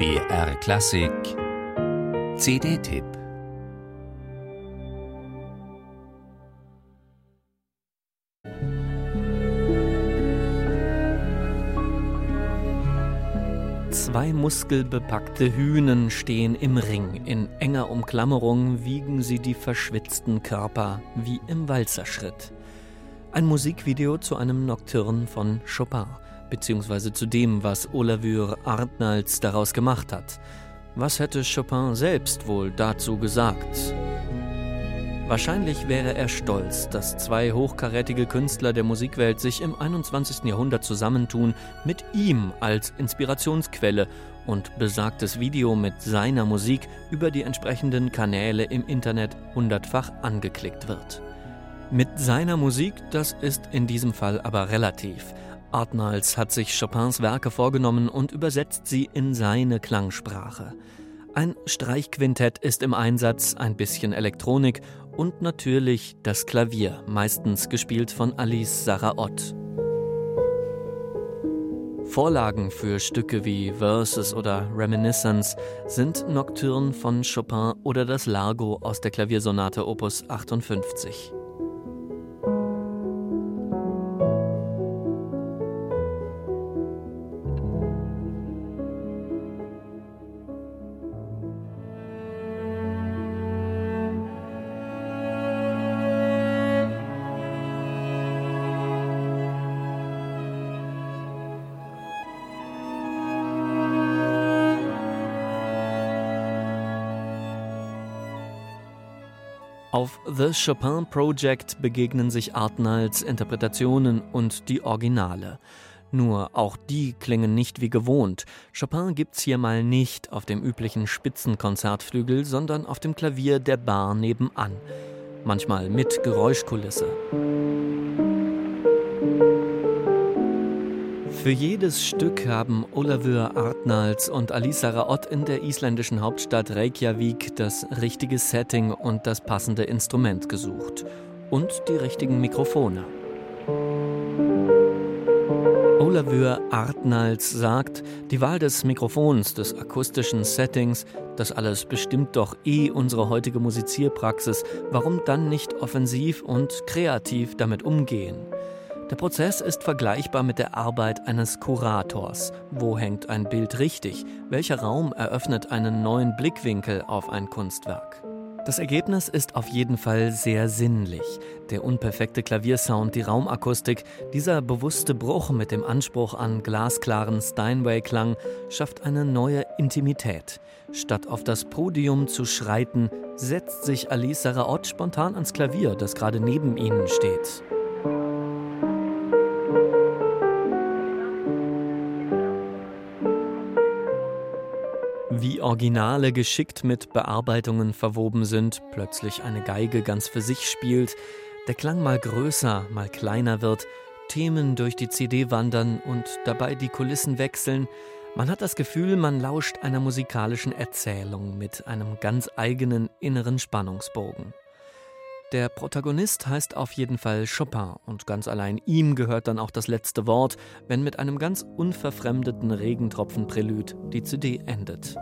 BR Klassik CD-Tipp Zwei muskelbepackte Hühnen stehen im Ring. In enger Umklammerung wiegen sie die verschwitzten Körper wie im Walzerschritt. Ein Musikvideo zu einem Nocturne von Chopin beziehungsweise zu dem, was Olavur Arnalds daraus gemacht hat. Was hätte Chopin selbst wohl dazu gesagt? Wahrscheinlich wäre er stolz, dass zwei hochkarätige Künstler der Musikwelt sich im 21. Jahrhundert zusammentun, mit ihm als Inspirationsquelle und besagtes Video mit seiner Musik über die entsprechenden Kanäle im Internet hundertfach angeklickt wird. Mit seiner Musik, das ist in diesem Fall aber relativ. Arnalds hat sich Chopins Werke vorgenommen und übersetzt sie in seine Klangsprache. Ein Streichquintett ist im Einsatz, ein bisschen Elektronik und natürlich das Klavier, meistens gespielt von Alice Saraot. Vorlagen für Stücke wie Verses oder Reminiscence sind Nocturne von Chopin oder das Largo aus der Klaviersonate Opus 58. Auf The Chopin Project begegnen sich Arnalds Interpretationen und die Originale. Nur auch die klingen nicht wie gewohnt. Chopin gibt's hier mal nicht auf dem üblichen Spitzenkonzertflügel, sondern auf dem Klavier der Bar nebenan. Manchmal mit Geräuschkulisse. Für jedes Stück haben Olavur Arnalds und Alisa Raott in der isländischen Hauptstadt Reykjavik das richtige Setting und das passende Instrument gesucht. Und die richtigen Mikrofone. Olavur Arnalds sagt, die Wahl des Mikrofons, des akustischen Settings, das alles bestimmt doch eh unsere heutige Musizierpraxis. Warum dann nicht offensiv und kreativ damit umgehen? Der Prozess ist vergleichbar mit der Arbeit eines Kurators. Wo hängt ein Bild richtig? Welcher Raum eröffnet einen neuen Blickwinkel auf ein Kunstwerk? Das Ergebnis ist auf jeden Fall sehr sinnlich. Der unperfekte Klaviersound, die Raumakustik, dieser bewusste Bruch mit dem Anspruch an glasklaren Steinway-Klang schafft eine neue Intimität. Statt auf das Podium zu schreiten, setzt sich Alice Saraot spontan ans Klavier, das gerade neben ihnen steht. Wie Originale geschickt mit Bearbeitungen verwoben sind, plötzlich eine Geige ganz für sich spielt, der Klang mal größer, mal kleiner wird, Themen durch die CD wandern und dabei die Kulissen wechseln, man hat das Gefühl, man lauscht einer musikalischen Erzählung mit einem ganz eigenen inneren Spannungsbogen. Der Protagonist heißt auf jeden Fall Chopin und ganz allein ihm gehört dann auch das letzte Wort, wenn mit einem ganz unverfremdeten Regentropfen-Prälud die CD endet.